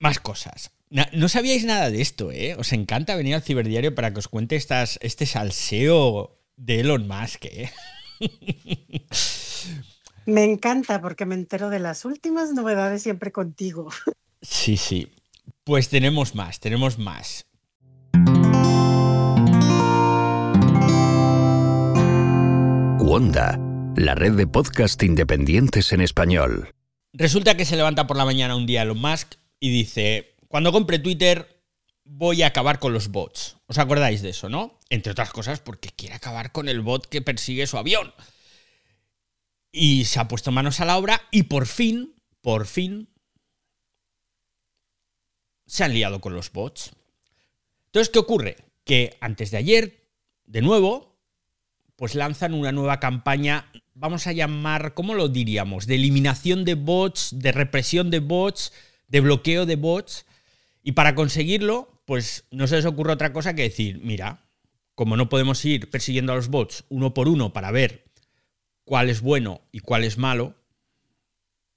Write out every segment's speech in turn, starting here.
Más cosas. No, sabíais nada de esto, ¿eh? Os encanta venir al ciberdiario para que os cuente estas, este salseo de Elon Musk, ¿eh? Me encanta porque me entero de las últimas novedades siempre contigo. Sí, sí. Pues tenemos más, tenemos más. Wanda, la red de podcast independientes en español. Resulta que se levanta por la mañana un día Elon Musk y dice, cuando compre Twitter voy a acabar con los bots. ¿Os acordáis de eso, no? Entre otras cosas porque quiere acabar con el bot que persigue su avión. Y se ha puesto manos a la obra y por fin, por fin, se han liado con los bots. Entonces, ¿qué ocurre? Que antes de ayer, de nuevo, pues lanzan una nueva campaña, vamos a llamar, ¿cómo lo diríamos? De eliminación de bots, de represión de bots, de bloqueo de bots. Y para conseguirlo, pues no se les ocurre otra cosa que decir, mira, como no podemos ir persiguiendo a los bots uno por uno para ver cuál es bueno y cuál es malo,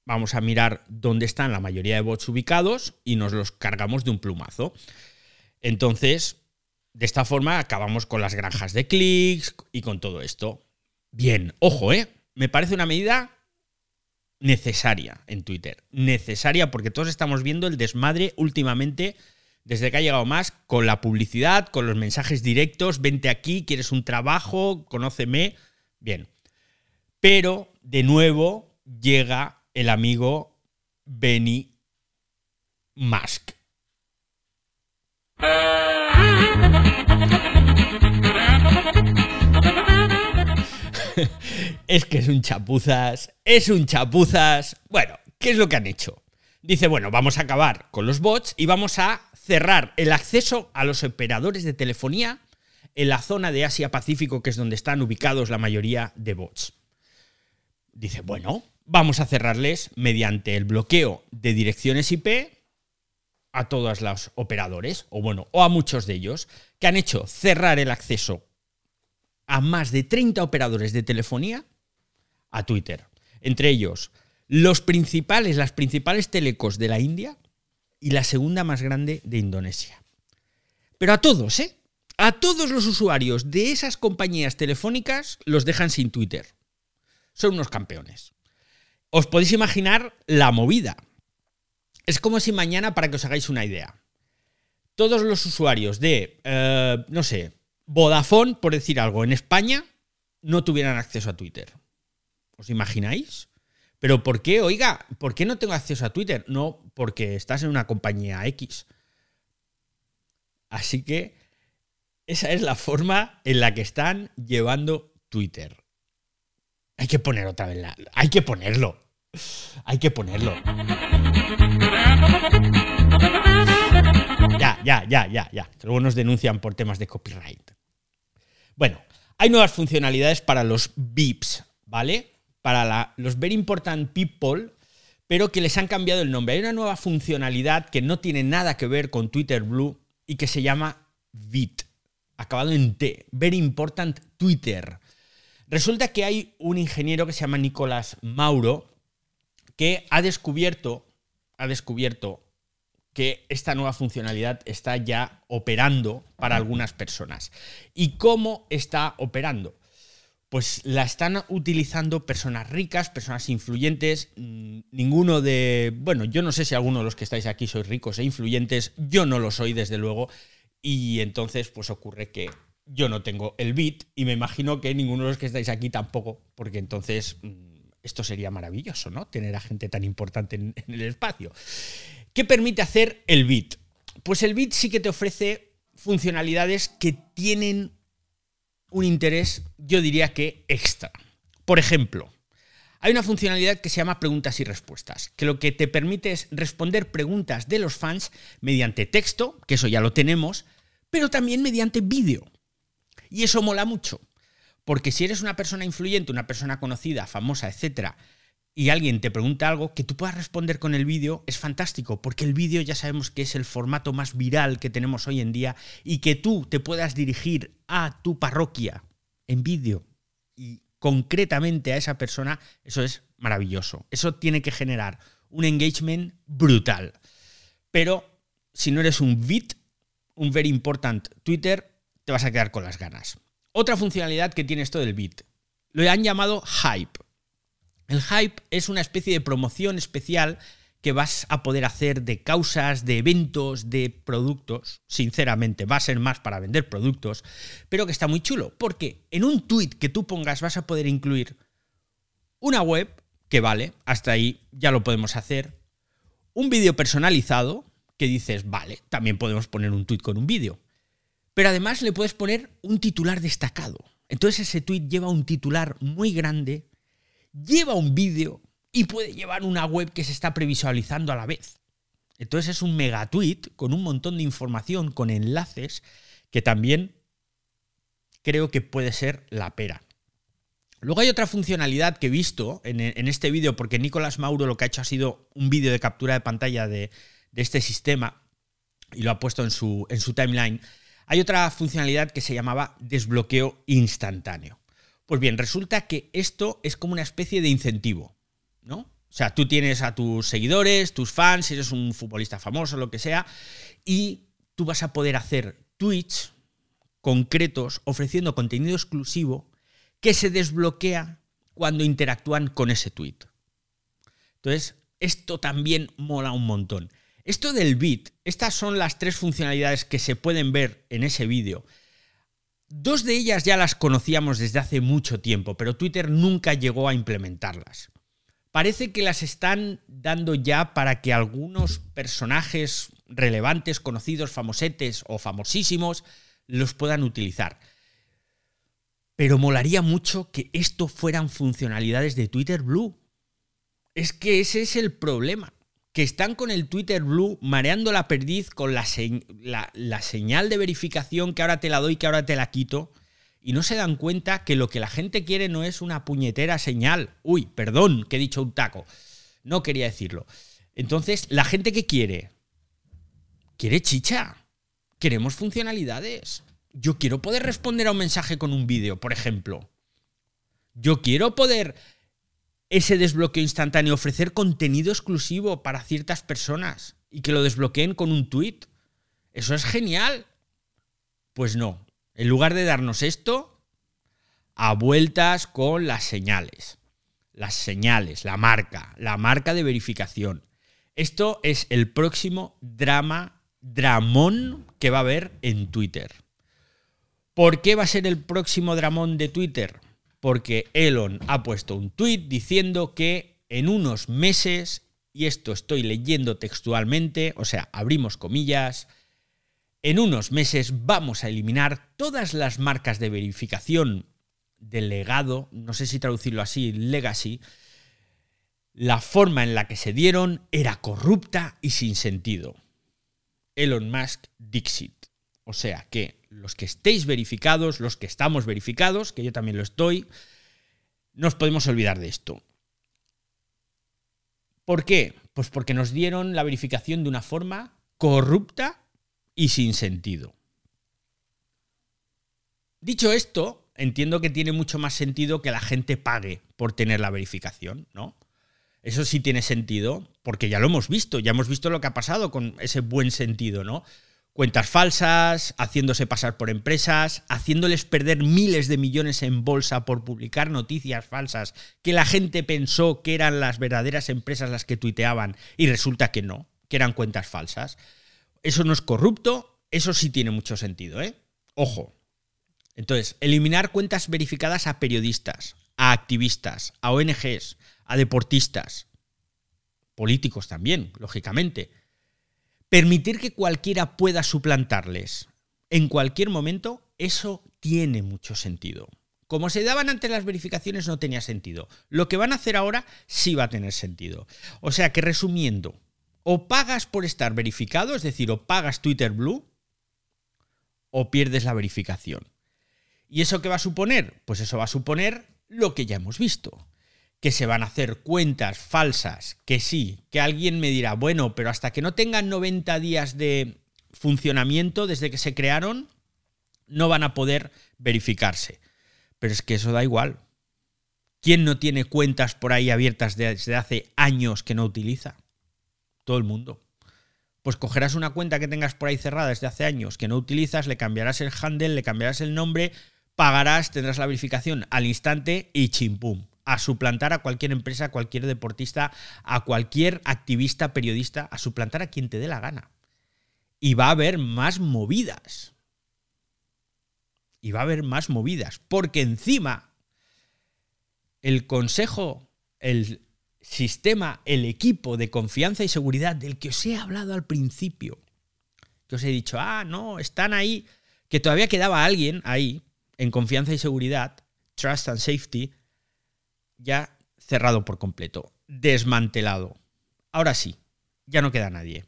vamos a mirar dónde están la mayoría de bots ubicados y nos los cargamos de un plumazo. Entonces, de esta forma acabamos con las granjas de clics y con todo esto. Bien, ojo, ¿eh? Me parece una medida necesaria en Twitter. Necesaria porque todos estamos viendo el desmadre últimamente desde que ha llegado más con la publicidad, con los mensajes directos, vente aquí, quieres un trabajo, conóceme. Bien. Pero, de nuevo, llega el amigo Benny Musk. es que es un chapuzas, es un chapuzas. Bueno, ¿qué es lo que han hecho? Dice, bueno, vamos a acabar con los bots y vamos a cerrar el acceso a los operadores de telefonía en la zona de Asia-Pacífico, que es donde están ubicados la mayoría de bots. Dice, bueno, vamos a cerrarles mediante el bloqueo de direcciones IP a todos los operadores, o bueno, o a muchos de ellos, que han hecho cerrar el acceso a más de 30 operadores de telefonía a Twitter. Entre ellos, los principales, las principales telecos de la India y la segunda más grande de Indonesia. Pero a todos, ¿eh? A todos los usuarios de esas compañías telefónicas los dejan sin Twitter. Son unos campeones. Os podéis imaginar la movida. Es como si mañana, para que os hagáis una idea, todos los usuarios de, eh, no sé, Vodafone, por decir algo, en España, no tuvieran acceso a Twitter. ¿Os imagináis? Pero ¿por qué? Oiga, ¿por qué no tengo acceso a Twitter? No, porque estás en una compañía X. Así que esa es la forma en la que están llevando Twitter. Hay que poner otra vez la... Hay que ponerlo. Hay que ponerlo. Ya, ya, ya, ya, ya. Luego nos denuncian por temas de copyright. Bueno, hay nuevas funcionalidades para los VIPs, ¿vale? Para los Very Important People, pero que les han cambiado el nombre. Hay una nueva funcionalidad que no tiene nada que ver con Twitter Blue y que se llama VIT, acabado en T, Very Important Twitter. Resulta que hay un ingeniero que se llama Nicolás Mauro que ha descubierto, ha descubierto que esta nueva funcionalidad está ya operando para algunas personas. ¿Y cómo está operando? Pues la están utilizando personas ricas, personas influyentes. Mm, ninguno de. Bueno, yo no sé si alguno de los que estáis aquí sois ricos e influyentes. Yo no lo soy, desde luego. Y entonces, pues ocurre que yo no tengo el bit. Y me imagino que ninguno de los que estáis aquí tampoco. Porque entonces. Mm, esto sería maravilloso, ¿no? Tener a gente tan importante en el espacio. ¿Qué permite hacer el Bit? Pues el Bit sí que te ofrece funcionalidades que tienen un interés, yo diría que extra. Por ejemplo, hay una funcionalidad que se llama preguntas y respuestas, que lo que te permite es responder preguntas de los fans mediante texto, que eso ya lo tenemos, pero también mediante vídeo. Y eso mola mucho, porque si eres una persona influyente, una persona conocida, famosa, etcétera, y alguien te pregunta algo, que tú puedas responder con el vídeo es fantástico, porque el vídeo ya sabemos que es el formato más viral que tenemos hoy en día y que tú te puedas dirigir a tu parroquia en vídeo y concretamente a esa persona, eso es maravilloso. Eso tiene que generar un engagement brutal. pero si no eres un VIT, un Very Important Twitter, te vas a quedar con las ganas. Otra funcionalidad que tiene esto del Bit, lo han llamado Hype. El Hype es una especie de promoción especial que vas a poder hacer de causas, de eventos, de productos. Sinceramente, va a ser más para vender productos, pero que está muy chulo, porque en un tweet que tú pongas vas a poder incluir una web, que vale, hasta ahí ya lo podemos hacer, un vídeo personalizado, que dices, vale, también podemos poner un tweet con un vídeo. Pero además le puedes poner un titular destacado. Entonces ese tweet lleva un titular muy grande, lleva un vídeo y puede llevar una web que se está previsualizando a la vez. Entonces es un mega tweet con un montón de información, con enlaces, que también creo que puede ser la pera. Luego hay otra funcionalidad que he visto en, este vídeo, porque Nicolás Mauro lo que ha hecho ha sido un vídeo de captura de pantalla de, de este sistema y lo ha puesto en su, en su timeline, hay otra funcionalidad que se llamaba desbloqueo instantáneo. Pues bien, resulta que esto es como una especie de incentivo, ¿no? O sea, tú tienes a tus seguidores, tus fans, si eres un futbolista famoso, lo que sea, y tú vas a poder hacer tweets concretos ofreciendo contenido exclusivo que se desbloquea cuando interactúan con ese tweet. Entonces, esto también mola un montón. Esto del bit, estas son las tres funcionalidades que se pueden ver en ese vídeo. Dos de ellas ya las conocíamos desde hace mucho tiempo, pero Twitter nunca llegó a implementarlas. Parece que las están dando ya para que algunos personajes relevantes, conocidos, famosetes o famosísimos los puedan utilizar. Pero molaría mucho que esto fueran funcionalidades de Twitter Blue. Es que ese es el problema que están con el Twitter Blue mareando la perdiz con la, señal de verificación que ahora te la doy, que ahora te la quito, y no se dan cuenta que lo que la gente quiere no es una puñetera señal. Uy, perdón, que he dicho un taco. No quería decirlo. Entonces, la gente que quiere, quiere chicha. Queremos funcionalidades. Yo quiero poder responder a un mensaje con un vídeo, por ejemplo. Yo quiero poder ese desbloqueo instantáneo, ofrecer contenido exclusivo para ciertas personas y que lo desbloqueen con un tweet. Eso es genial. Pues no. En lugar de darnos esto, a vueltas con las señales. Las señales, la marca, la marca de verificación. Esto es el próximo drama, dramón que va a haber en Twitter. ¿Por qué va a ser el próximo dramón de Twitter? Porque Elon ha puesto un tuit diciendo que en unos meses, y esto estoy leyendo textualmente, o sea, abrimos comillas, en unos meses vamos a eliminar todas las marcas de verificación del legado, no sé si traducirlo así, legacy, la forma en la que se dieron era corrupta y sin sentido. Elon Musk Dixit. O sea que los que estéis verificados, los que estamos verificados, que yo también lo estoy, nos podemos olvidar de esto. ¿Por qué? Pues porque nos dieron la verificación de una forma corrupta y sin sentido. Dicho esto, entiendo que tiene mucho más sentido que la gente pague por tener la verificación, ¿no? Eso sí tiene sentido, porque ya lo hemos visto, ya hemos visto lo que ha pasado con ese buen sentido, ¿no? Cuentas falsas, haciéndose pasar por empresas, haciéndoles perder miles de millones en bolsa por publicar noticias falsas que la gente pensó que eran las verdaderas empresas las que tuiteaban y resulta que no, que eran cuentas falsas. Eso no es corrupto, eso sí tiene mucho sentido, ¿eh? Ojo. Entonces, eliminar cuentas verificadas a periodistas, a activistas, a ONGs, a deportistas, políticos también, lógicamente Permitir que cualquiera pueda suplantarles en cualquier momento, eso tiene mucho sentido. Como se daban antes las verificaciones no tenía sentido. Lo que van a hacer ahora sí va a tener sentido. O sea que resumiendo, o pagas por estar verificado, es decir, o pagas Twitter Blue, o pierdes la verificación. ¿Y eso qué va a suponer? Pues eso va a suponer lo que ya hemos visto que se van a hacer cuentas falsas, que sí, que alguien me dirá, bueno, pero hasta que no tengan 90 días de funcionamiento desde que se crearon, no van a poder verificarse. Pero es que eso da igual. ¿Quién no tiene cuentas por ahí abiertas desde hace años que no utiliza? Todo el mundo. pues cogerás una cuenta que tengas por ahí cerrada desde hace años, que no utilizas, le cambiarás el handle, le cambiarás el nombre, pagarás, tendrás la verificación al instante y chimpum. A suplantar a cualquier empresa, a cualquier deportista, a cualquier activista, periodista, a suplantar a quien te dé la gana. Y va a haber más movidas. Y va a haber más movidas. Porque encima, el consejo, el sistema, el equipo de confianza y seguridad del que os he hablado al principio, que os he dicho, ah, no, están ahí, que todavía quedaba alguien ahí, en confianza y seguridad, trust and safety, ya cerrado por completo, desmantelado. Ahora sí, ya no queda nadie.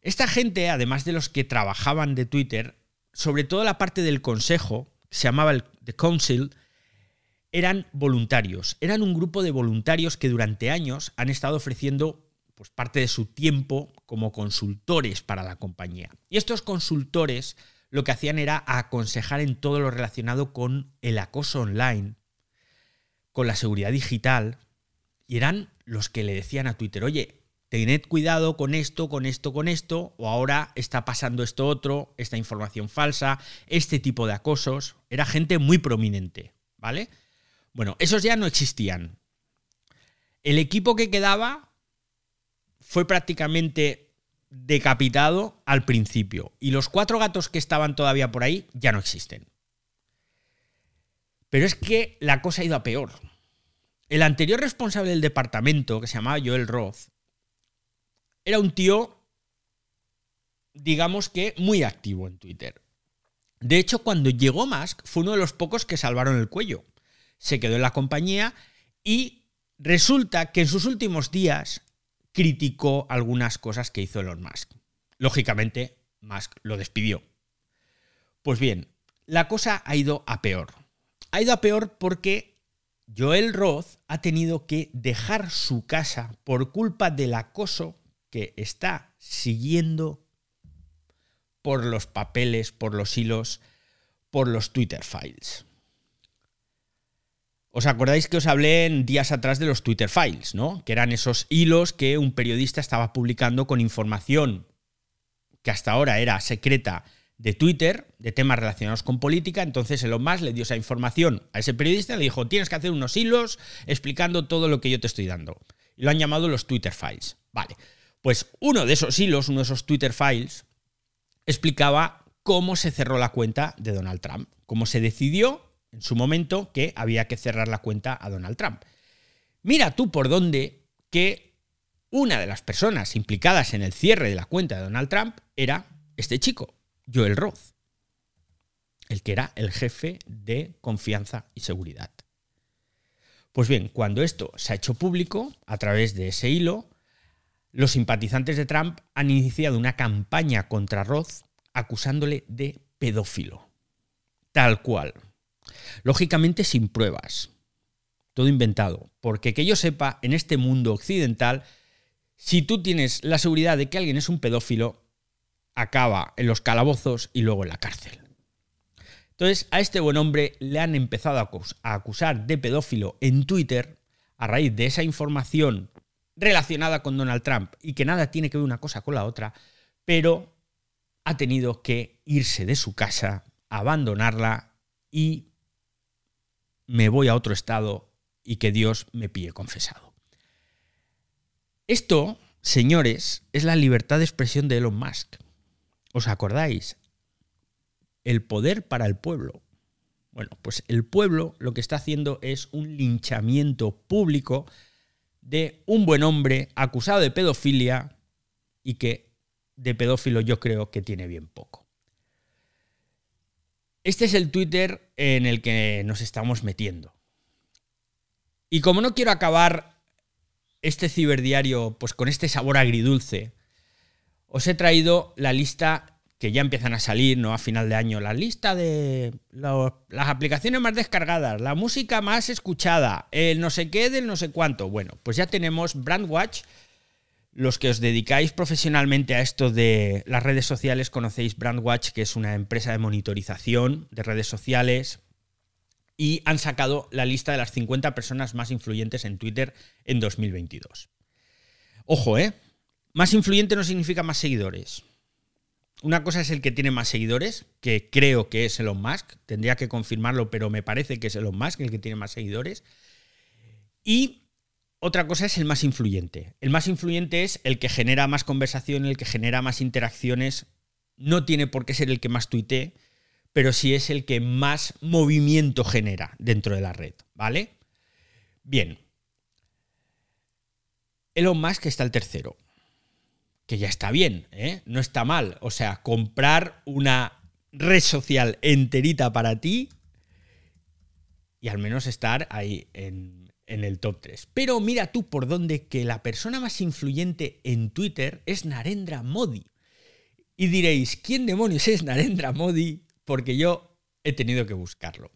Esta gente, además de los que trabajaban de Twitter, sobre todo la parte del consejo, se llamaba el The Council, eran voluntarios. Eran un grupo de voluntarios que durante años han estado ofreciendo pues, parte de su tiempo como consultores para la compañía. Y estos consultores lo que hacían era aconsejar en todo lo relacionado con el acoso online, con la seguridad digital, y eran los que le decían a Twitter, oye, tened cuidado con esto, con esto, con esto, o ahora está pasando esto otro, esta información falsa, este tipo de acosos. Era gente muy prominente, ¿vale? Bueno, esos ya no existían. El equipo que quedaba fue prácticamente decapitado al principio. Y los cuatro gatos que estaban todavía por ahí ya no existen. Pero es que la cosa ha ido a peor. El anterior responsable del departamento, que se llamaba Joel Roth, era un tío, digamos que muy activo en Twitter. De hecho, cuando llegó Musk, fue uno de los pocos que salvaron el cuello. Se quedó en la compañía y resulta que en sus últimos días criticó algunas cosas que hizo Elon Musk. Lógicamente, Musk lo despidió. Pues bien, la cosa ha ido a peor. Ha ido a peor porque Joel Roth ha tenido que dejar su casa por culpa del acoso que está siguiendo por los papeles, por los hilos, por los Twitter files. ¿Os acordáis que os hablé en días atrás de los Twitter Files, ¿no? Que eran esos hilos que un periodista estaba publicando con información que hasta ahora era secreta de Twitter, de temas relacionados con política. Entonces Elon Musk le dio esa información a ese periodista le dijo, tienes que hacer unos hilos explicando todo lo que yo te estoy dando. Y lo han llamado los Twitter Files. Vale, pues uno de esos hilos, uno de esos Twitter Files, explicaba cómo se cerró la cuenta de Donald Trump, cómo se decidió en su momento que había que cerrar la cuenta a Donald Trump. Mira tú por dónde que una de las personas implicadas en el cierre de la cuenta de Donald Trump era este chico, Joel Roth, el que era el jefe de confianza y seguridad. Pues bien, cuando esto se ha hecho público a través de ese hilo, los simpatizantes de Trump han iniciado una campaña contra Roth acusándole de pedófilo. Tal cual. Lógicamente sin pruebas, todo inventado, porque que yo sepa, en este mundo occidental, si tú tienes la seguridad de que alguien es un pedófilo, acaba en los calabozos y luego en la cárcel. Entonces, a este buen hombre le han empezado a acusar de pedófilo en Twitter a raíz de esa información relacionada con Donald Trump y que nada tiene que ver una cosa con la otra, pero ha tenido que irse de su casa, abandonarla y me voy a otro estado y que Dios me pille confesado. Esto, señores, es la libertad de expresión de Elon Musk. ¿Os acordáis? El poder para el pueblo. Bueno, pues el pueblo lo que está haciendo es un linchamiento público de un buen hombre acusado de pedofilia y que de pedófilo yo creo que tiene bien poco. Este es el Twitter en el que nos estamos metiendo. Y como no quiero acabar este ciberdiario pues con este sabor agridulce, os he traído la lista que ya empiezan a salir, ¿no? A final de año, la lista de las aplicaciones más descargadas, la música más escuchada, el no sé qué del no sé cuánto. Bueno, pues ya tenemos Brandwatch, los que os dedicáis profesionalmente a esto de las redes sociales conocéis Brandwatch, que es una empresa de monitorización de redes sociales, y han sacado la lista de las 50 personas más influyentes en Twitter en 2022. Ojo, ¿eh? Más influyente no significa más seguidores. Una cosa es el que tiene más seguidores, que creo que es Elon Musk, tendría que confirmarlo, pero me parece que es Elon Musk el que tiene más seguidores. Y otra cosa es el más influyente. El más influyente es el que genera más conversación, el que genera más interacciones. No tiene por qué ser el que más tuitee, pero sí es el que más movimiento genera dentro de la red, ¿vale? Bien. Elon Musk está el tercero que ya está bien, ¿eh? no está mal. O sea, comprar una red social enterita para ti y al menos estar ahí en, en el top 3. Pero mira tú por dónde que la persona más influyente en Twitter es Narendra Modi. Y diréis, ¿quién demonios es Narendra Modi? Porque yo he tenido que buscarlo.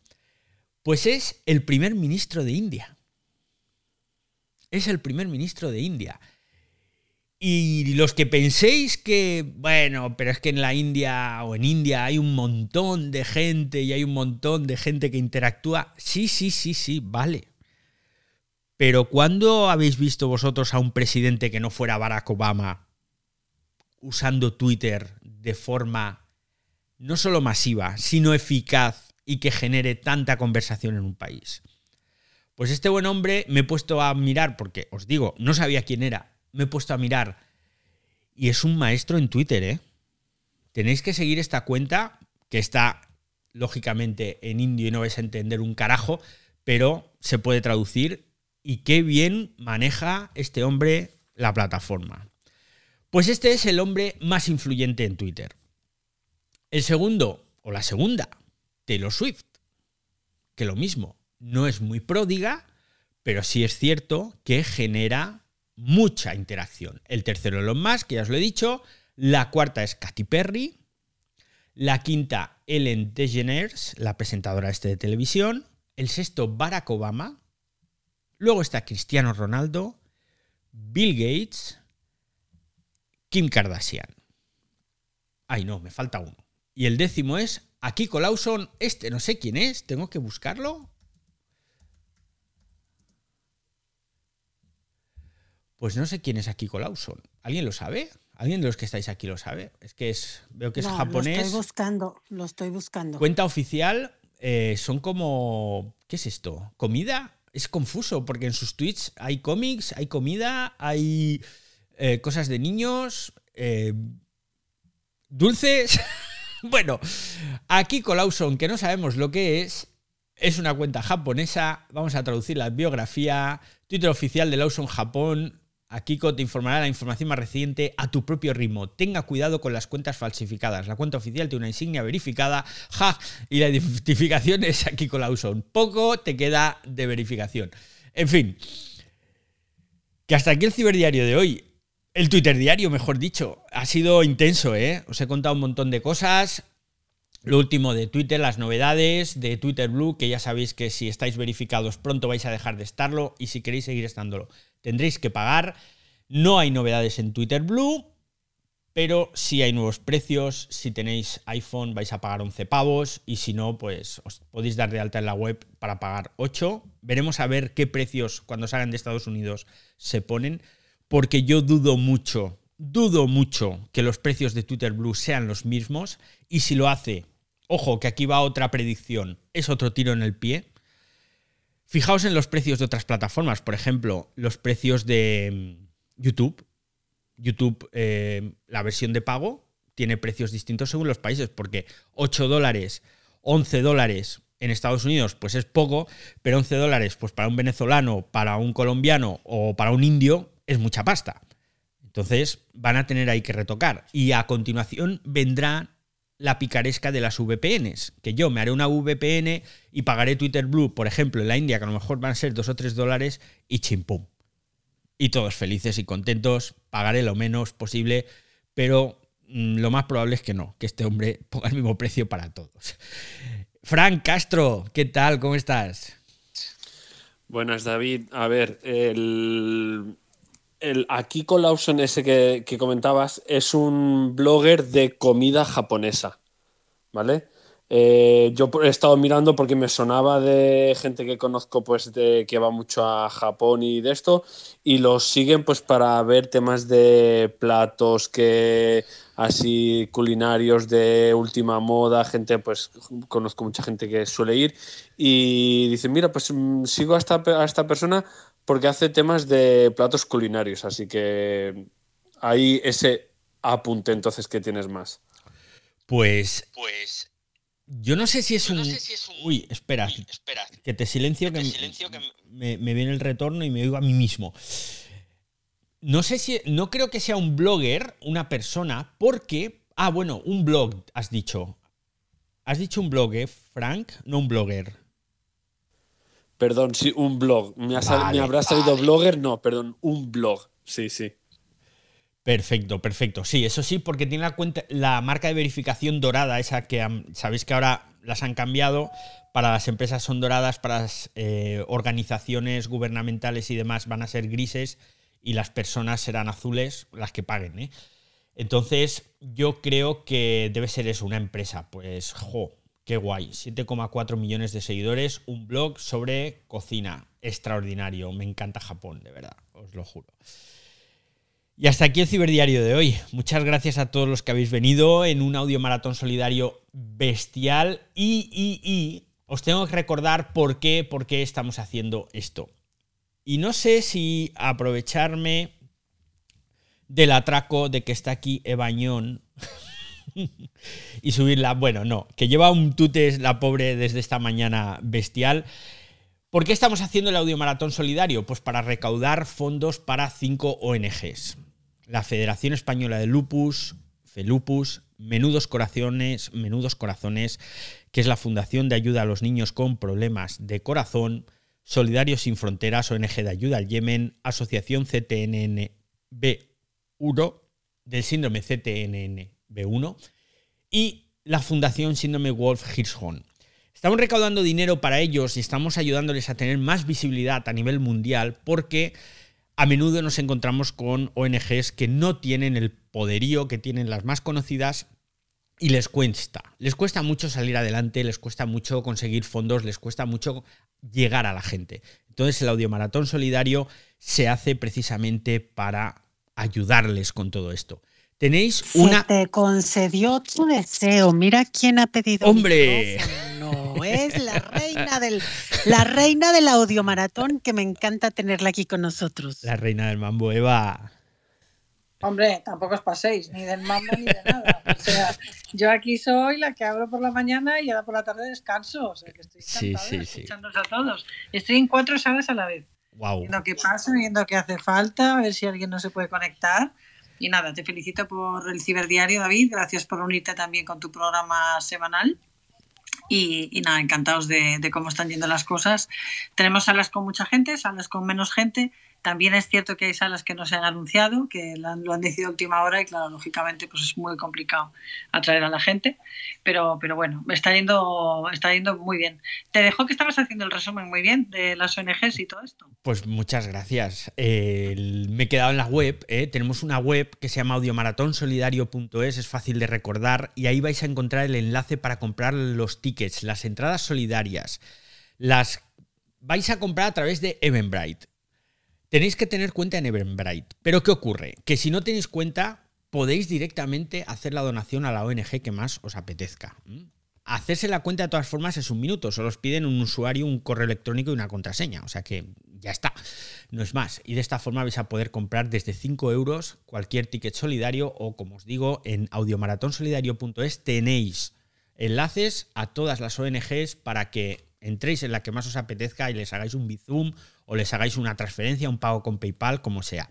Pues es el primer ministro de India. Es el primer ministro de India. Y los que penséis que, bueno, pero es que en la India o en India hay un montón de gente y hay un montón de gente que interactúa, sí, sí, sí, sí, vale. Pero ¿cuándo habéis visto vosotros a un presidente que no fuera Barack Obama usando Twitter de forma no solo masiva, sino eficaz y que genere tanta conversación en un país? Pues este buen hombre me he puesto a mirar, porque os digo, no sabía quién era, me he puesto a mirar y es un maestro en Twitter, ¿eh? Tenéis que seguir esta cuenta que está lógicamente en indio y no vais a entender un carajo, pero se puede traducir y qué bien maneja este hombre la plataforma. Pues este es el hombre más influyente en Twitter. El segundo, o la segunda, Taylor Swift, que lo mismo, no es muy pródiga, pero sí es cierto que genera mucha interacción. El tercero Elon Musk, que ya os lo he dicho. La cuarta es Katy Perry. La quinta, Ellen DeGeneres, la presentadora este de televisión. El sexto, Barack Obama. Luego está Cristiano Ronaldo, Bill Gates, Kim Kardashian. Ay, no, me falta uno. Y el décimo es Akiko Lawson. Este no sé quién es, tengo que buscarlo. Pues no sé quién es Akiko Lawson. ¿Alguien lo sabe? ¿Alguien de los que estáis aquí lo sabe? Es que es, veo que es japonés. Lo estoy buscando, lo estoy buscando. Cuenta oficial, eh, son como. ¿Qué es esto? ¿Comida? Es confuso, porque en sus tweets hay cómics, hay comida, hay eh, cosas de niños, eh, dulces. bueno, Akiko Lawson, que no sabemos lo que es, es una cuenta japonesa. Vamos a traducir la biografía. Twitter oficial de Lawson Japón. Akiko te informará la información más reciente a tu propio ritmo. Tenga cuidado con las cuentas falsificadas. La cuenta oficial tiene una insignia verificada, ja, y la identificación es Akiko Lawson. Poco te queda de verificación. En fin, que hasta aquí el ciberdiario de hoy. El Twitter diario, mejor dicho. Ha sido intenso, ¿eh? Os he contado un montón de cosas. Lo último de Twitter, las novedades de Twitter Blue, que ya sabéis que si estáis verificados pronto vais a dejar de estarlo y si queréis seguir estándolo tendréis que pagar. No hay novedades en Twitter Blue, pero sí hay nuevos precios. Si tenéis iPhone vais a pagar 11 pavos y si no, pues os podéis dar de alta en la web para pagar 8. Veremos a ver qué precios cuando salgan de Estados Unidos se ponen, porque yo dudo mucho, dudo mucho que los precios de Twitter Blue sean los mismos y si lo hace, ojo que aquí va otra predicción, es otro tiro en el pie Fijaos en los precios de otras plataformas, por ejemplo, los precios de mm, YouTube. YouTube, eh, la versión de pago, tiene precios distintos según los países, porque 8 dólares, 11 dólares en Estados Unidos, pues es poco, pero 11 dólares, pues para un venezolano, para un colombiano o para un indio, es mucha pasta. Entonces van a tener ahí que retocar. Y a continuación vendrán la picaresca de las VPNs, que yo me haré una VPN y pagaré Twitter Blue, por ejemplo, en la India, que a lo mejor van a ser dos o tres dólares, y chimpum. Y todos felices y contentos, pagaré lo menos posible, pero mm, lo más probable es que no, que este hombre ponga el mismo precio para todos. Frank Castro, ¿qué tal? ¿Cómo estás? Buenas, David. A ver, el, el Akiko Lawson ese que, comentabas es un blogger de comida japonesa, ¿vale? Eh, yo he estado mirando porque me sonaba de gente que conozco pues de que va mucho a Japón y de esto y los siguen pues para ver temas de platos que así culinarios de última moda, gente pues conozco mucha gente que suele ir y dicen, mira, pues mm, sigo a esta, a esta persona porque hace temas de platos culinarios, así que ahí ese apunte entonces que tienes más. Pues, pues yo no sé si es, un... Uy, espera, que te silencio, que, Me, viene el retorno y me oigo a mí mismo. No sé si. No creo que sea un blogger, una persona, porque. Ah, bueno, un blog, has dicho. Has dicho un blog, ¿eh, Frank? No un blogger. Perdón, sí, un blog. ¿Me, habrá salido blogger? No, perdón, un blog. Sí, sí. Perfecto, perfecto. Sí, eso sí, porque tiene la cuenta, la marca de verificación dorada, esa que sabéis que ahora las han cambiado. Para las empresas son doradas, para las eh, organizaciones gubernamentales y demás van a ser grises y las personas serán azules, las que paguen. ¿eh? Entonces, yo creo que debe ser eso, una empresa. Pues, jo, qué guay. 7,4 millones de seguidores, un blog sobre cocina. Extraordinario. Me encanta Japón, de verdad, os lo juro. Y hasta aquí el ciberdiario de hoy. Muchas gracias a todos los que habéis venido en un audio maratón solidario bestial. Y, y, os tengo que recordar por qué, por qué estamos haciendo esto. Y no sé si aprovecharme del atraco de que está aquí Ebañón y subirla. Bueno, no, que lleva un tutes la pobre desde esta mañana bestial. ¿Por qué estamos haciendo el audio maratón solidario? Pues para recaudar fondos para cinco ONGs. La Federación Española de Lupus, FELUPUS, Menudos Corazones, Menudos Corazones, que es la Fundación de Ayuda a los Niños con Problemas de Corazón, Solidarios Sin Fronteras, ONG de Ayuda al Yemen, Asociación CTNNB1 del síndrome CTNNB1 y la Fundación Síndrome Wolf Hirschhorn. Estamos recaudando dinero para ellos y estamos ayudándoles a tener más visibilidad a nivel mundial porque a menudo nos encontramos con ONGs que no tienen el poderío que tienen las más conocidas y les cuesta. Les cuesta mucho salir adelante, les cuesta mucho conseguir fondos, les cuesta mucho llegar a la gente. Entonces el audiomaratón solidario se hace precisamente para ayudarles con todo esto. Tenéis una. te concedió tu deseo. Mira quién ha pedido. ¡Hombre! Es la reina del la reina del audiomaratón que me encanta tenerla aquí con nosotros. La reina del mambo, Eva. Hombre, tampoco os paséis, ni del mambo ni de nada. O sea, yo aquí soy la que abro por la mañana y ahora por la tarde descanso. O sea, que estoy sí, sí, sí. a todos. Estoy en cuatro salas a la vez. Wow. Viendo qué pasa, viendo qué hace falta, a ver si alguien no se puede conectar. Y nada, te felicito por el ciberdiario, David. Gracias por unirte también con tu programa semanal. Y, nada, encantados de, de, cómo están yendo las cosas. Tenemos salas con mucha gente, salas con menos gente, también es cierto que hay salas que no se han anunciado, que lo han decidido a última hora y claro, lógicamente pues es muy complicado atraer a la gente, pero, pero bueno, está yendo, está yendo muy bien. Te dejo que estabas haciendo el resumen muy bien de las ONGs y todo esto. Pues muchas gracias. me he quedado en la web, ¿eh? tenemos una web que se llama audiomaratónsolidario.es, es fácil de recordar y ahí vais a encontrar el enlace para comprar los tickets, las entradas solidarias. Las vais a comprar a través de Eventbrite. Tenéis que tener cuenta en Eventbrite. Pero ¿qué ocurre? Que si no tenéis cuenta, podéis directamente hacer la donación a la ONG que más os apetezca. Hacerse la cuenta de todas formas es un minuto, solo os piden un usuario, un correo electrónico y una contraseña, o sea que ya está, no es más. Y de esta forma vais a poder comprar desde 5 euros cualquier ticket solidario o como os digo, en audiomaratónsolidario.es tenéis enlaces a todas las ONGs para que entréis en la que más os apetezca y les hagáis un bizum o les hagáis una transferencia, un pago con PayPal, como sea.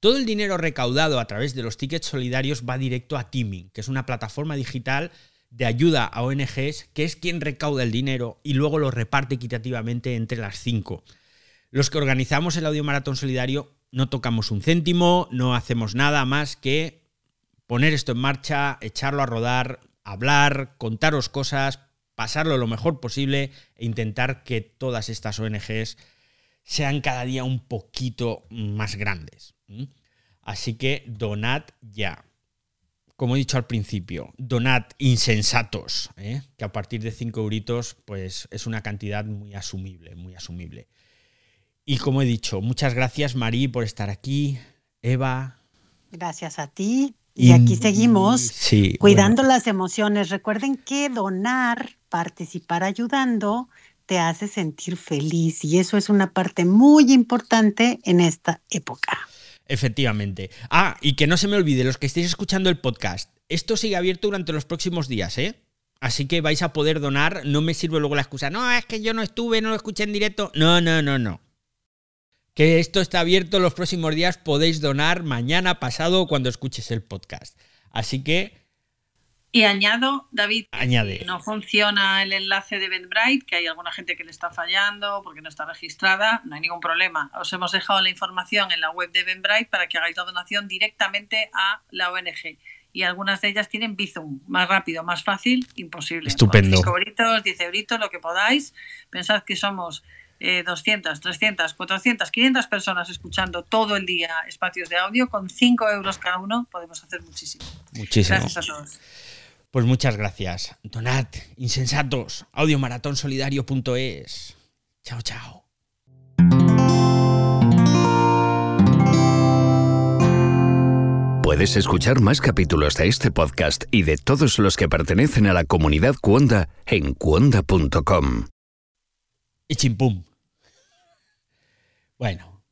Todo el dinero recaudado a través de los tickets solidarios va directo a Teaming, que es una plataforma digital de ayuda a ONGs, que es quien recauda el dinero y luego lo reparte equitativamente entre las cinco. Los que organizamos el Audio Maratón Solidario no tocamos un céntimo, no hacemos nada más que poner esto en marcha, echarlo a rodar, hablar, contaros cosas, pasarlo lo mejor posible e intentar que todas estas ONGs sean cada día un poquito más grandes. Así que donad ya. como he dicho al principio, donad insensatos, ¿eh? que a partir de 5 euritos pues es una cantidad muy asumible, muy asumible. Y como he dicho, muchas gracias Marí por estar aquí, Eva. Gracias a ti. Y aquí seguimos Sí, cuidando bueno, las emociones. Recuerden que donar, participar ayudando, te hace sentir feliz y eso es una parte muy importante en esta época. efectivamente. Ah, y que no se me olvide, los que estéis escuchando el podcast, esto sigue abierto durante los próximos días, ¿eh? Así que vais a poder donar, no me sirve luego la excusa, no, es que yo no estuve, no lo escuché en directo. No, no, no, no. Que esto está abierto los próximos días, podéis donar mañana, pasado, cuando escuches el podcast. Así que Y añado, David, que Añade. no funciona el enlace de Eventbrite, que hay alguna gente que le está fallando porque no está registrada, no hay ningún problema. Os hemos dejado la información en la web de Eventbrite para que hagáis la donación directamente a la ONG. Y algunas de ellas tienen Bizum, más rápido, más fácil, imposible. Estupendo. 5 euritos, 10 euritos, lo que podáis. Pensad que somos eh, 200, 300, 400, 500 personas escuchando todo el día espacios de audio. Con 5 euros cada uno podemos hacer muchísimo. muchísimo. Gracias a todos. Pues muchas gracias. Donad, insensatos, audiomaratonsolidario.es. Chao, chao. Puedes escuchar más capítulos de este podcast y de todos los que pertenecen a la comunidad Cuonda en cuonda.com. Y chimpum. Bueno,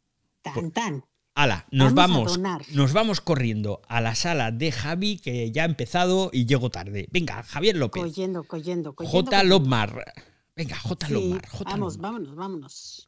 Tan, tan. Ala, nos Vamos nos vamos corriendo a la sala de Javi, que ya ha empezado y llego tarde. Venga, Javier López. Coyendo, coyendo, coyendo. J. Lobmar. Venga, J. Sí. J. Vamos, vámonos, vámonos.